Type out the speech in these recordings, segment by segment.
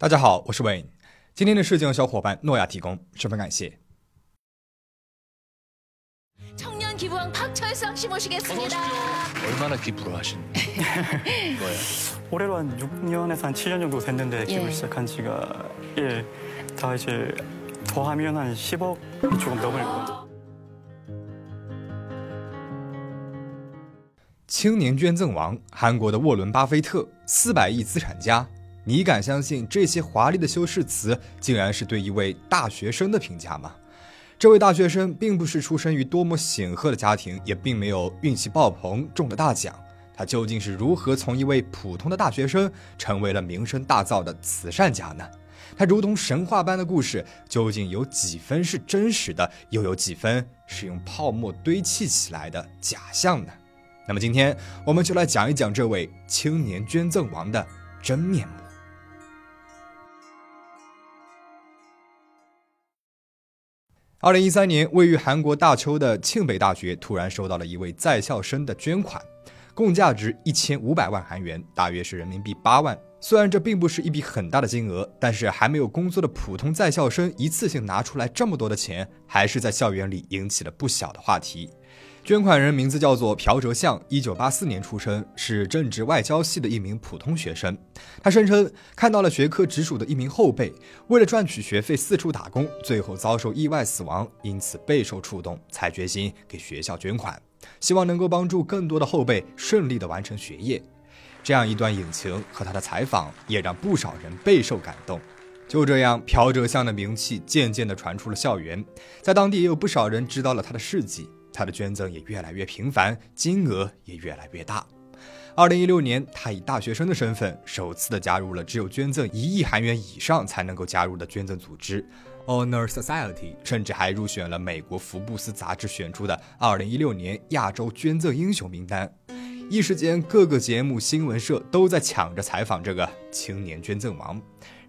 大家好，我是 Wayne。今天的事件由小伙伴诺亚提供，十分感谢。청년기부왕박철성씨모시겠습니다 얼마나기부를하신 거예요? 올해로 한 6년에서 한 7년 정도 됐는데 기부 예. 시작한 지가 예, 다 이제 더하면 한 10억이 조금 넘을 거예요. 青年捐赠王，韩国的沃伦·巴菲特，四百亿资产家。 你敢相信这些华丽的修饰词，竟然是对一位大学生的评价吗？这位大学生并不是出生于多么显赫的家庭，也并没有运气爆棚中了大奖。他究竟是如何从一位普通的大学生，成为了名声大噪的慈善家呢？他如同神话般的故事，究竟有几分是真实的，又有几分是用泡沫堆砌起来的假象呢？那么今天我们就来讲一讲这位青年捐赠王的真面目。二零一三年，位于韩国大邱的庆北大学突然收到了一位在校生的捐款，共价值一千五百万韩元，大约是人民币八万。虽然这并不是一笔很大的金额，但是还没有工作的普通在校生一次性拿出来这么多的钱，还是在校园里引起了不小的话题。捐款人名字叫做朴哲相，一九八四年出生，是政治外交系的一名普通学生。他声称看到了学科直属的一名后辈为了赚取学费四处打工，最后遭受意外死亡，因此备受触动，才决心给学校捐款，希望能够帮助更多的后辈顺利的完成学业。这样一段隐情和他的采访，也让不少人备受感动。就这样，朴哲相的名气渐渐地传出了校园，在当地也有不少人知道了他的事迹。他的捐赠也越来越频繁，金额也越来越大。二零一六年，他以大学生的身份，首次的加入了只有捐赠一亿韩元以上才能够加入的捐赠组织 Honor Society，甚至还入选了美国福布斯杂志选出的二零一六年亚洲捐赠英雄名单。一时间，各个节目、新闻社都在抢着采访这个青年捐赠王，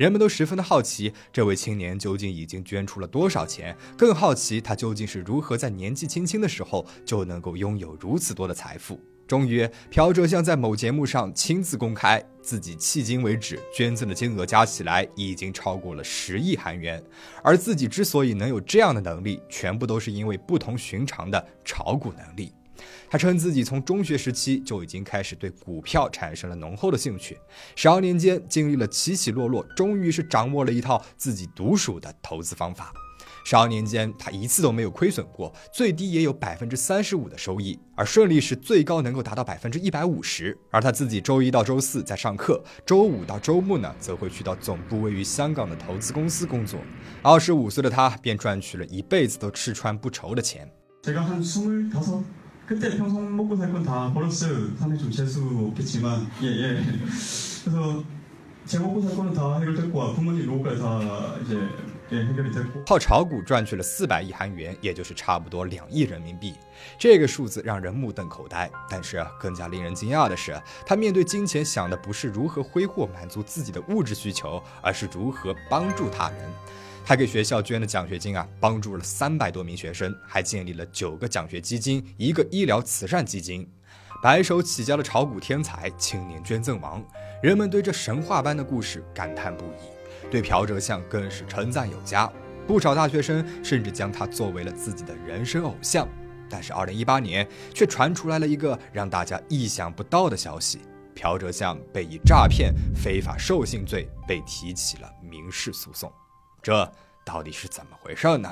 人们都十分的好奇，这位青年究竟已经捐出了多少钱？更好奇他究竟是如何在年纪轻轻的时候就能够拥有如此多的财富。终于，朴哲相在某节目上亲自公开，自己迄今为止捐赠的金额加起来已经超过了十亿韩元，而自己之所以能有这样的能力，全部都是因为不同寻常的炒股能力。他称自己从中学时期就已经开始对股票产生了浓厚的兴趣，十二年间经历了起起落落，终于是掌握了一套自己独属的投资方法。十二年间，他一次都没有亏损过，最低也有百分之三十五的收益，而顺利时最高能够达到百分之一百五十。而他自己周一到周四在上课，周五到周末呢，则会去到总部位于香港的投资公司工作。二十五岁的他便赚取了一辈子都吃穿不愁的钱。제가 한 스물다섯 그때 평생 먹고 살 건 다 벌었어요. 산에 좀 잴 수 없겠지만 예예. 그래서 제 먹고 살 거는 다 해결됐고 부모님 노후까지 다 이제 예, 해결이 됐고 靠炒股赚取了四百亿韩元，也就是差不多两亿人民币。这个数字让人目瞪口呆。但是更加令人惊讶的是，他面对金钱想的不是如何挥霍满足自己的物质需求，而是如何帮助他人。 他给学校捐的奖学金啊，帮助了三百多名学生，还建立了九个奖学基金，一个医疗慈善基金。白手起家的炒股天才，青年捐赠王，人们对这神话般的故事感叹不已，对朴哲相更是称赞有加。不少大学生甚至将他作为了自己的人生偶像。但是，二零一八年却传出来了一个让大家意想不到的消息：朴哲相被以诈骗、非法授信罪被提起了民事诉讼。这到底是怎么回事呢？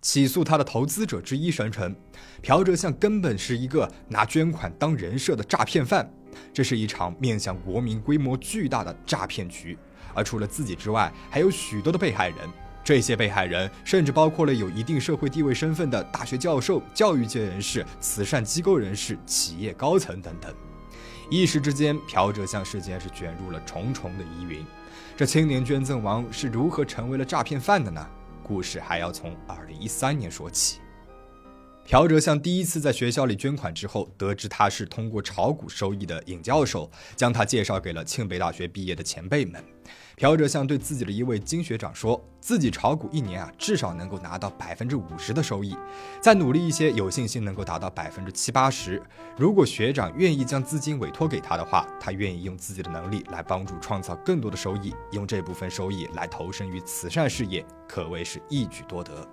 起诉他的投资者之一声称，朴哲相根本是一个拿捐款当人设的诈骗犯，这是一场面向国民规模巨大的诈骗局。而除了自己之外，还有许多的被害人。这些被害人甚至包括了有一定社会地位身份的大学教授、教育界人士、慈善机构人士、企业高层等等。一时之间，朴哲相事件是卷入了重重的疑云。这青年捐赠王是如何成为了诈骗犯的呢？故事还要从2013年说起。朴哲相第一次在学校里捐款之后，得知他是通过炒股收益的尹教授，将他介绍给了庆北大学毕业的前辈们。朴哲相对自己的一位金学长说：“自己炒股一年啊，至少能够拿到百分之五十的收益，再努力一些，有信心能够达到百分之七八十。如果学长愿意将资金委托给他的话，他愿意用自己的能力来帮助创造更多的收益，用这部分收益来投身于慈善事业，可谓是一举多得。”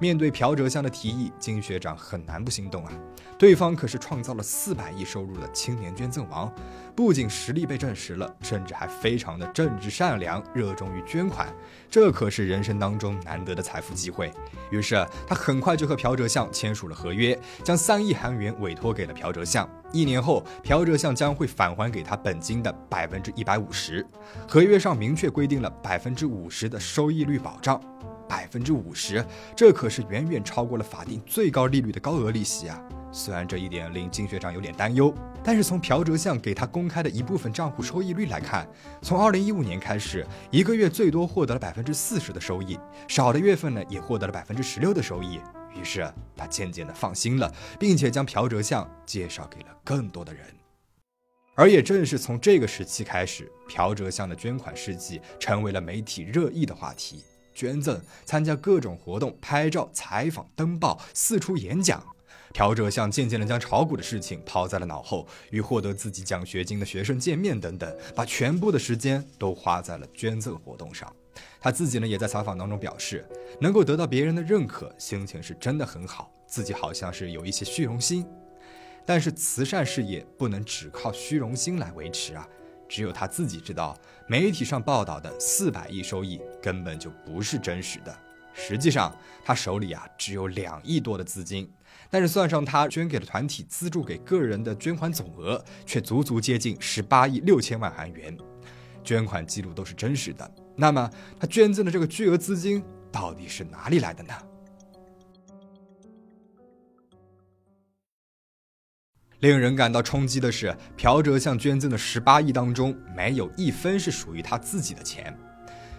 面对朴哲相的提议，金学长很难不心动啊！对方可是创造了四百亿收入的青年捐赠王，不仅实力被证实了，甚至还非常的正直善良，热衷于捐款，这可是人生当中难得的财富机会。于是他很快就和朴哲相签署了合约，将三亿韩元委托给了朴哲相。一年后，朴哲相将会返还给他本金的百分之一百五十。合约上明确规定了百分之五十的收益率保障。百分之五十，这可是远远超过了法定最高利率的高额利息啊！虽然这一点令金学长有点担忧，但是从朴哲相给他公开的一部分账户收益率来看，从二零一五年开始，一个月最多获得了百分之四十的收益，少的月份呢也获得了百分之十六的收益。于是他渐渐的放心了，并且将朴哲相介绍给了更多的人。而也正是从这个时期开始，朴哲相的捐款事迹成为了媒体热议的话题。捐赠、参加各种活动、拍照、采访、登报、四处演讲，朴哲相渐渐地将炒股的事情抛在了脑后，与获得自己奖学金的学生见面等等，把全部的时间都花在了捐赠活动上。他自己呢，也在采访当中表示，能够得到别人的认可，心情是真的很好，自己好像是有一些虚荣心。但是慈善事业不能只靠虚荣心来维持啊。只有他自己知道，媒体上报道的四百亿收益根本就不是真实的。实际上，他手里啊只有两亿多的资金，但是算上他捐给了团体、资助给个人的捐款总额，却足足接近十八亿六千万韩元。捐款记录都是真实的。那么，他捐赠的这个巨额资金到底是哪里来的呢？令人感到冲击的是，朴哲相捐赠的十八亿当中，没有一分是属于他自己的钱。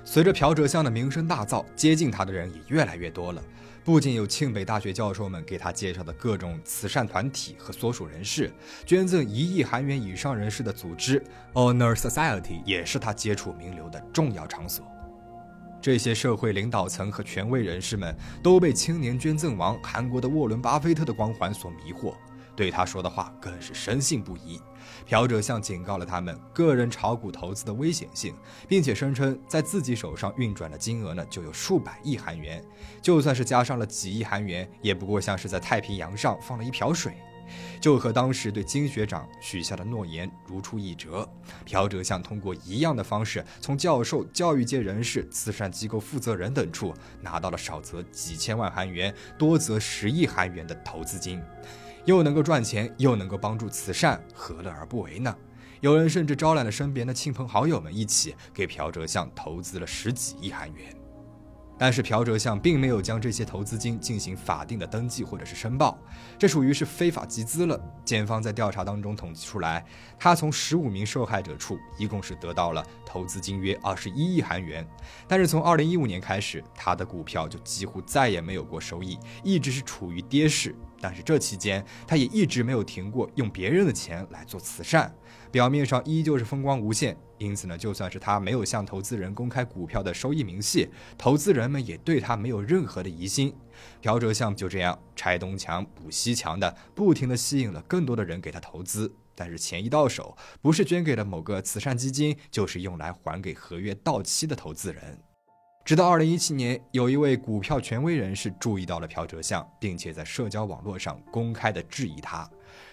随着朴哲相的名声大噪，接近他的人也越来越多了。不仅有庆北大学教授们给他介绍的各种慈善团体和所属人士，捐赠一亿韩元以上人士的组织 Honor Society 也是他接触名流的重要场所。这些社会领导层和权威人士们都被青年捐赠王韩国的沃伦·巴菲特的光环所迷惑。对他说的话更是深信不疑。朴哲相警告了他们个人炒股投资的危险性，并且声称在自己手上运转的金额呢就有数百亿韩元，就算是加上了几亿韩元，也不过像是在太平洋上放了一瓢水，就和当时对金学长许下的诺言如出一辙。朴哲相通过一样的方式，从教授、教育界人士、慈善机构负责人等处拿到了少则几千万韩元，多则十亿韩元的投资金。又能够赚钱，又能够帮助慈善，何乐而不为呢？有人甚至招揽了身边的亲朋好友们一起给朴哲相投资了十几亿韩元。但是朴哲相并没有将这些投资金进行法定的登记或者是申报，这属于是非法集资了。检方在调查当中统计出来，他从十五名受害者处一共是得到了投资金约二十一亿韩元。但是从二零一五年开始，他的股票就几乎再也没有过收益，一直是处于跌势。但是这期间，他也一直没有停过用别人的钱来做慈善，表面上依旧是风光无限。因此呢，就算是他没有向投资人公开股票的收益明细，投资人们也对他没有任何的疑心。朴哲项目就这样拆东墙补西墙的，不停的吸引了更多的人给他投资。但是钱一到手，不是捐给了某个慈善基金，就是用来还给合约到期的投资人。直到二零一七年，有一位股票权威人士注意到了朴哲相，并且在社交网络上公开的质疑他，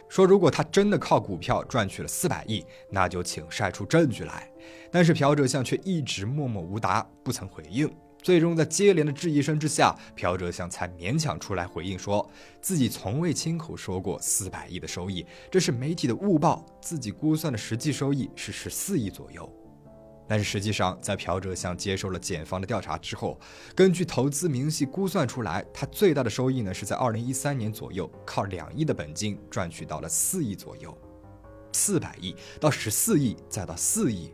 说如果他真的靠股票赚取了四百亿，那就请晒出证据来。但是朴哲相却一直默默无答，不曾回应。最终在接连的质疑声之下，朴哲相才勉强出来回应，说自己从未亲口说过四百亿的收益，这是媒体的误报，自己估算的实际收益是十四亿左右。但是实际上，在朴哲相接受了检方的调查之后，根据投资明细估算出来，他最大的收益呢是在二零一三年左右，靠两亿的本金赚取到了四亿左右，四百亿到十四亿再到四亿，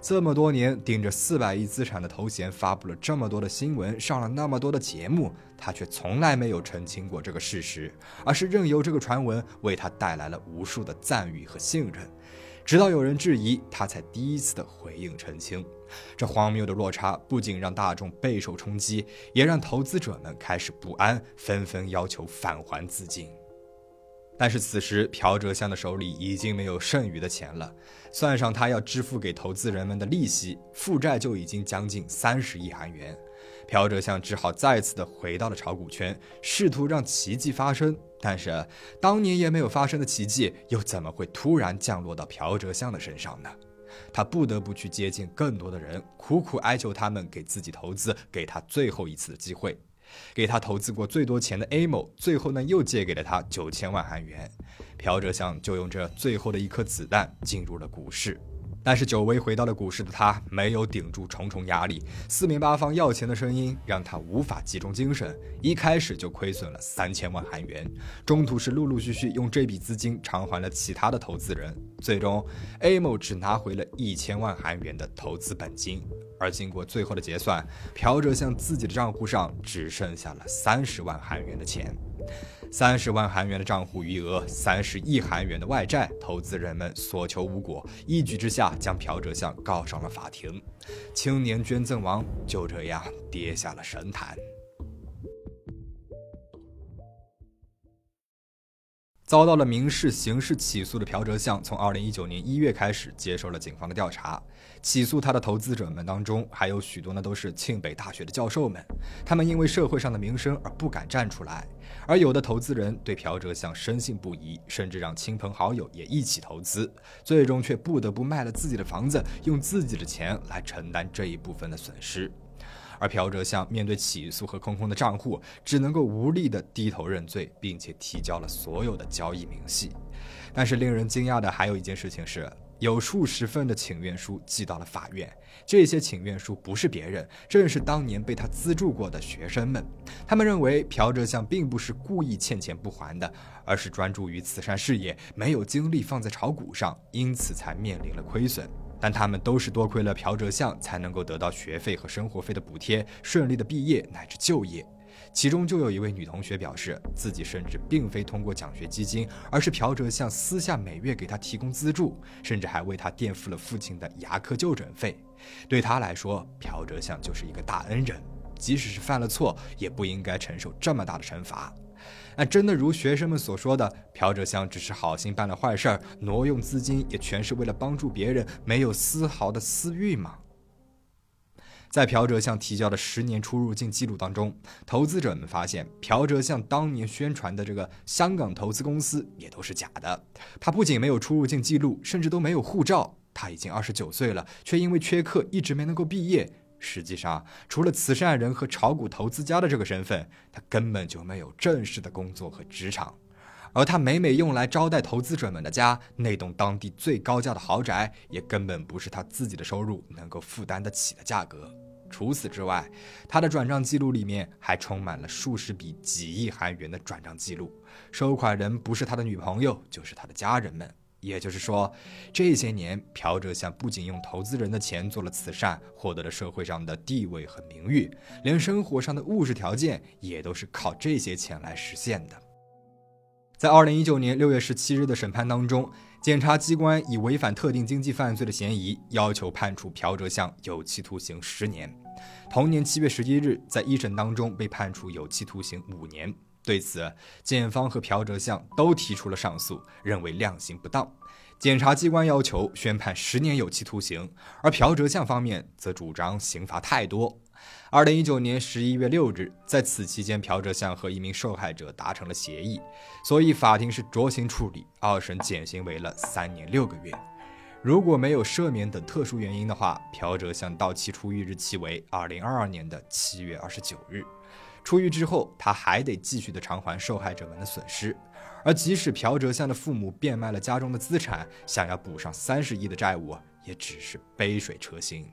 这么多年顶着四百亿资产的头衔，发布了这么多的新闻，上了那么多的节目，他却从来没有澄清过这个事实，而是任由这个传闻为他带来了无数的赞誉和信任。直到有人质疑，他才第一次的回应澄清。这荒谬的落差不仅让大众备受冲击，也让投资者们开始不安，纷纷要求返还资金。但是此时，朴哲相的手里已经没有剩余的钱了，算上他要支付给投资人们的利息，负债就已经将近三十亿韩元。朴哲相只好再次的回到了炒股圈，试图让奇迹发生。但是，当年也没有发生的奇迹，又怎么会突然降落到朴哲相的身上呢？他不得不去接近更多的人，苦苦哀求他们给自己投资，给他最后一次的机会。给他投资过最多钱的 A 某，最后呢又借给了他九千万韩元。朴哲相就用这最后的一颗子弹进入了股市。但是久违回到了股市的他，没有顶住重重压力，四面八方要钱的声音让他无法集中精神，一开始就亏损了三千万韩元，中途是陆陆续续用这笔资金偿还了其他的投资人，最终 A 某只拿回了一千万韩元的投资本金，而经过最后的结算，朴哲向自己的账户上只剩下了三十万韩元的钱。三十万韩元的账户余额，三十亿韩元的外债，投资人们所求无果，一举之下将朴哲相告上了法庭，青年捐赠王就这样跌下了神坛。遭到了民事、刑事起诉的朴哲相，从二零一九年一月开始接受了警方的调查。起诉他的投资者们当中，还有许多呢都是庆北大学的教授们，他们因为社会上的名声而不敢站出来。而有的投资人对朴哲相深信不疑，甚至让亲朋好友也一起投资，最终却不得不卖了自己的房子，用自己的钱来承担这一部分的损失。而朴哲相面对起诉和空空的账户，只能够无力地低头认罪，并且提交了所有的交易明细。但是令人惊讶的还有一件事情是，有数十份的请愿书寄到了法院。这些请愿书不是别人，正是当年被他资助过的学生们。他们认为朴哲相并不是故意欠钱不还的，而是专注于慈善事业，没有精力放在炒股上，因此才面临了亏损。但他们都是多亏了朴哲相，才能够得到学费和生活费的补贴，顺利的毕业乃至就业。其中就有一位女同学表示，自己甚至并非通过奖学基金，而是朴哲相私下每月给她提供资助，甚至还为她垫付了父亲的牙科就诊费。对她来说，朴哲相就是一个大恩人，即使是犯了错，也不应该承受这么大的惩罚。那真的如学生们所说的，朴哲相只是好心办了坏事儿，挪用资金也全是为了帮助别人，没有丝毫的私欲吗？在朴哲相提交的十年出入境记录当中，投资者们发现朴哲相当年宣传的这个香港投资公司也都是假的。他不仅没有出入境记录，甚至都没有护照。他已经二十九岁了，却因为缺课一直没能够毕业。实际上，除了慈善人和炒股投资家的这个身份，他根本就没有正式的工作和职场。而他每每用来招待投资者们的家，那栋当地最高价的豪宅，也根本不是他自己的收入能够负担得起的价格。除此之外，他的转账记录里面还充满了数十笔几亿韩元的转账记录，收款人不是他的女朋友，就是他的家人们。也就是说，这些年朴哲相不仅用投资人的钱做了慈善，获得了社会上的地位和名誉，连生活上的物质条件也都是靠这些钱来实现的。在二零一九年六月十七日的审判当中，检察机关以违反特定经济犯罪的嫌疑，要求判处朴哲相有期徒刑十年。同年七月十一日，在一审当中被判处有期徒刑五年。对此，检方和朴哲相都提出了上诉，认为量刑不当。检察机关要求宣判十年有期徒刑，而朴哲相方面则主张刑罚太多。二零一九年十一月六日，在此期间，朴哲相和一名受害者达成了协议，所以法庭是酌情处理，二审减刑为了三年六个月。如果没有赦免等特殊原因的话，朴哲相到期出狱日期为二零二二年的七月二十九日。出狱之后，他还得继续的偿还受害者们的损失，而即使朴哲相的父母变卖了家中的资产，想要补上三十亿的债务，也只是杯水车薪。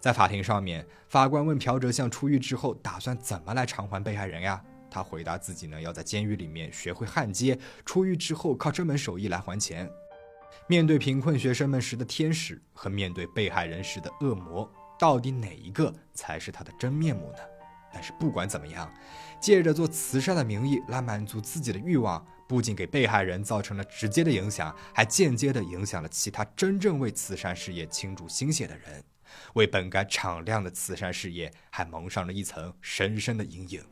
在法庭上面，法官问朴哲相出狱之后打算怎么来偿还被害人呀？他回答自己呢要在监狱里面学会焊接，出狱之后靠这门手艺来还钱。面对贫困学生们时的天使和面对被害人时的恶魔，到底哪一个才是他的真面目呢？但是不管怎么样，借着做慈善的名义来满足自己的欲望，不仅给被害人造成了直接的影响，还间接的影响了其他真正为慈善事业倾注心血的人，为本该敞亮的慈善事业还蒙上了一层深深的阴影。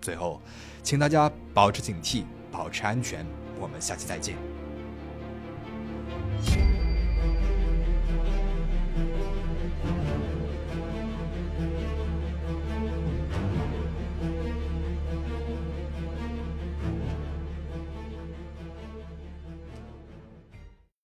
最后请大家保持警惕保持安全我们下期再见。